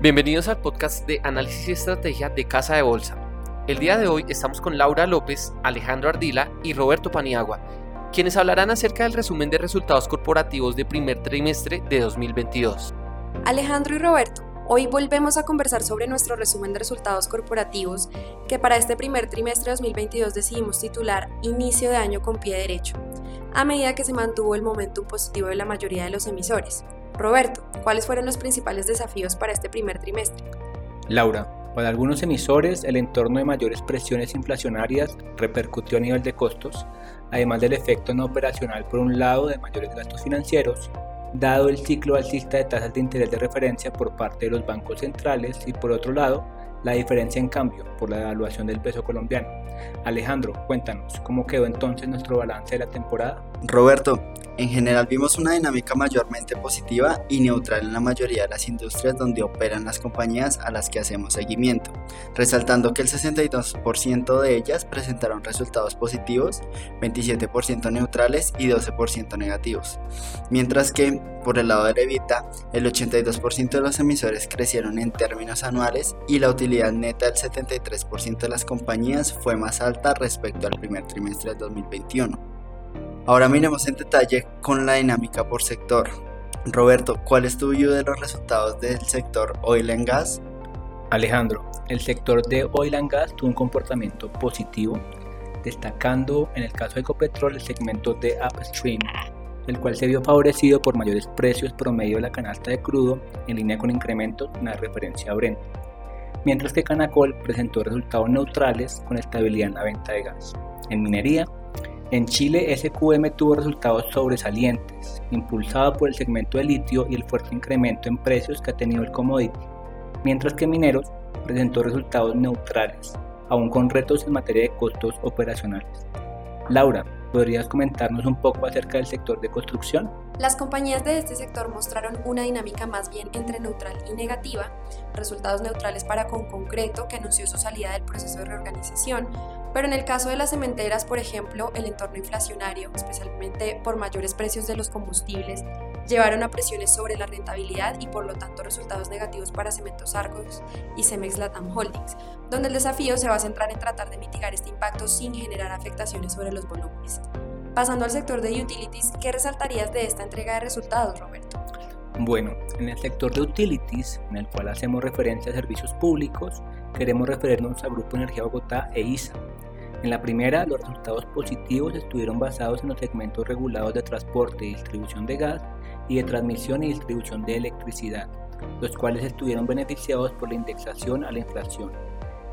Bienvenidos al podcast de análisis y estrategia de Casa de Bolsa. El día de hoy estamos con Laura López, Alejandro Ardila y Roberto Paniagua, quienes hablarán acerca del resumen de resultados corporativos de primer trimestre de 2022. Alejandro y Roberto, hoy volvemos a conversar sobre nuestro resumen de resultados corporativos que para este primer trimestre de 2022 decidimos titular Inicio de año con pie derecho, a medida que se mantuvo el momentum positivo de la mayoría de los emisores. Roberto, ¿cuáles fueron los principales desafíos para este primer trimestre? Laura, para algunos emisores el entorno de mayores presiones inflacionarias repercutió a nivel de costos, además del efecto no operacional por un lado de mayores gastos financieros, dado el ciclo alcista de tasas de interés de referencia por parte de los bancos centrales y por otro lado la diferencia en cambio por la devaluación del peso colombiano. Alejandro, cuéntanos, ¿cómo quedó entonces nuestro balance de la temporada? Roberto, en general vimos una dinámica mayormente positiva y neutral en la mayoría de las industrias donde operan las compañías a las que hacemos seguimiento, resaltando que el 62% de ellas presentaron resultados positivos, 27% neutrales y 12% negativos, mientras que por el lado de la EBITDA, el 82% de los emisores crecieron en términos anuales y la utilidad neta del 73% de las compañías fue más alta respecto al primer trimestre del 2021. Ahora miremos en detalle con la dinámica por sector. Roberto, ¿cuál es tu view de los resultados del sector oil and gas? Alejandro, el sector de oil and gas tuvo un comportamiento positivo, destacando en el caso de Ecopetrol el segmento de upstream, el cual se vio favorecido por mayores precios promedio de la canasta de crudo en línea con incrementos en la referencia a Brent, mientras que Canacol presentó resultados neutrales con estabilidad en la venta de gas. En minería, en Chile, SQM tuvo resultados sobresalientes, impulsado por el segmento de litio y el fuerte incremento en precios que ha tenido el commodity, mientras que Mineros presentó resultados neutrales, aún con retos en materia de costos operacionales. Laura, ¿podrías comentarnos un poco acerca del sector de construcción? Las compañías de este sector mostraron una dinámica más bien entre neutral y negativa, resultados neutrales para con concreto que anunció su salida del proceso de reorganización, pero en el caso de las cementeras, por ejemplo, el entorno inflacionario, especialmente por mayores precios de los combustibles, llevaron a presiones sobre la rentabilidad y por lo tanto resultados negativos para Cementos Argos y Cemex Latam Holdings, donde el desafío se va a centrar en tratar de mitigar este impacto sin generar afectaciones sobre los volúmenes. Pasando al sector de utilities, ¿qué resaltarías de esta entrega de resultados, Roberto? Bueno, en el sector de utilities, en el cual hacemos referencia a servicios públicos, queremos referirnos a Grupo Energía Bogotá e ISA, en la primera, los resultados positivos estuvieron basados en los segmentos regulados de transporte y distribución de gas y de transmisión y distribución de electricidad, los cuales estuvieron beneficiados por la indexación a la inflación.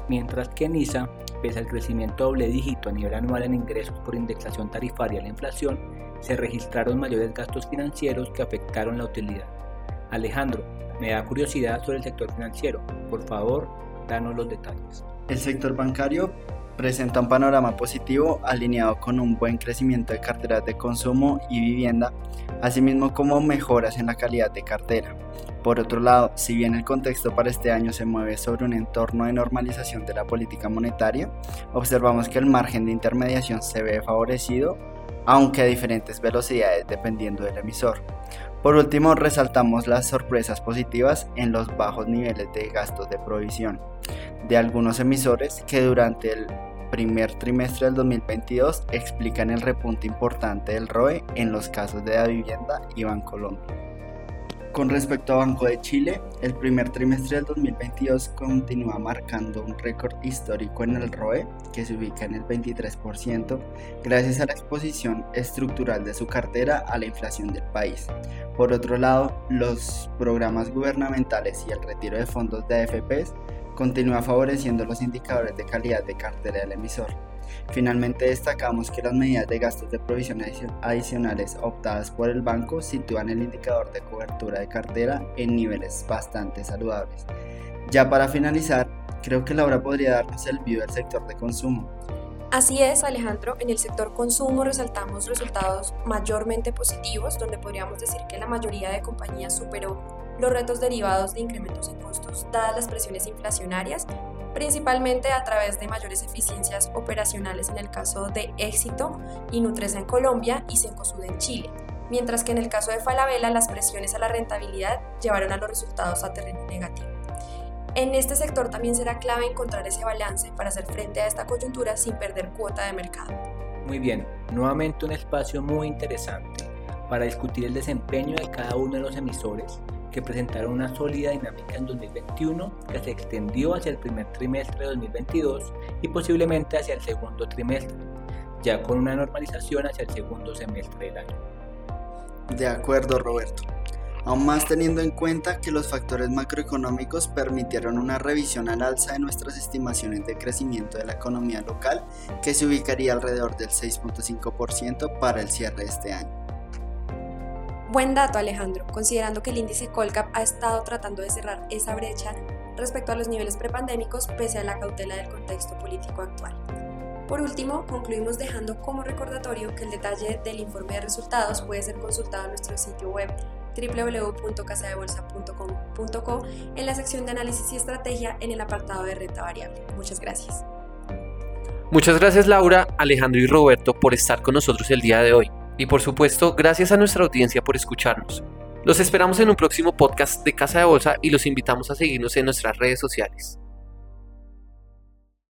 Mientras que en ISA, pese al crecimiento doble dígito a nivel anual en ingresos por indexación tarifaria a la inflación, se registraron mayores gastos financieros que afectaron la utilidad. Alejandro, me da curiosidad sobre el sector financiero. Por favor, danos los detalles. El sector bancario presenta un panorama positivo alineado con un buen crecimiento de carteras de consumo y vivienda, asimismo como mejoras en la calidad de cartera. Por otro lado, si bien el contexto para este año se mueve sobre un entorno de normalización de la política monetaria, observamos que el margen de intermediación se ve favorecido, aunque a diferentes velocidades dependiendo del emisor. Por último, resaltamos las sorpresas positivas en los bajos niveles de gastos de provisión de algunos emisores que durante el primer trimestre del 2022 explican el repunte importante del ROE en los casos de la vivienda y Bancolombia. Con respecto a Banco de Chile, el primer trimestre del 2022 continúa marcando un récord histórico en el ROE, que se ubica en el 23%, gracias a la exposición estructural de su cartera a la inflación del país. Por otro lado, los programas gubernamentales y el retiro de fondos de AFPs continúa favoreciendo los indicadores de calidad de cartera del emisor. Finalmente destacamos que las medidas de gastos de provisión adicionales optadas por el banco sitúan el indicador de cobertura de cartera en niveles bastante saludables. Ya para finalizar, creo que Laura podría darnos el view del sector de consumo. Así es, Alejandro, en el sector consumo resaltamos resultados mayormente positivos, donde podríamos decir que la mayoría de compañías superó los retos derivados de incrementos en costos dadas las presiones inflacionarias, principalmente a través de mayores eficiencias operacionales en el caso de Éxito y Nutresa en Colombia y Cencosud en Chile, mientras que en el caso de Falabella las presiones a la rentabilidad llevaron a los resultados a terreno negativo. En este sector también será clave encontrar ese balance para hacer frente a esta coyuntura sin perder cuota de mercado. Muy bien, nuevamente un espacio muy interesante para discutir el desempeño de cada uno de los emisores que presentaron una sólida dinámica en 2021 que se extendió hacia el primer trimestre de 2022 y posiblemente hacia el segundo trimestre, ya con una normalización hacia el segundo semestre del año. De acuerdo, Roberto. Aún más teniendo en cuenta que los factores macroeconómicos permitieron una revisión al alza de nuestras estimaciones de crecimiento de la economía local, que se ubicaría alrededor del 6.5% para el cierre de este año. Buen dato Alejandro, considerando que el índice Colcap ha estado tratando de cerrar esa brecha respecto a los niveles prepandémicos pese a la cautela del contexto político actual. Por último, concluimos dejando como recordatorio que el detalle del informe de resultados puede ser consultado en nuestro sitio web www.casadebolsa.com.co en la sección de análisis y estrategia en el apartado de renta variable. Muchas gracias. Muchas gracias Laura, Alejandro y Roberto por estar con nosotros el día de hoy. Y por supuesto, gracias a nuestra audiencia por escucharnos. Los esperamos en un próximo podcast de Casa de Bolsa y los invitamos a seguirnos en nuestras redes sociales.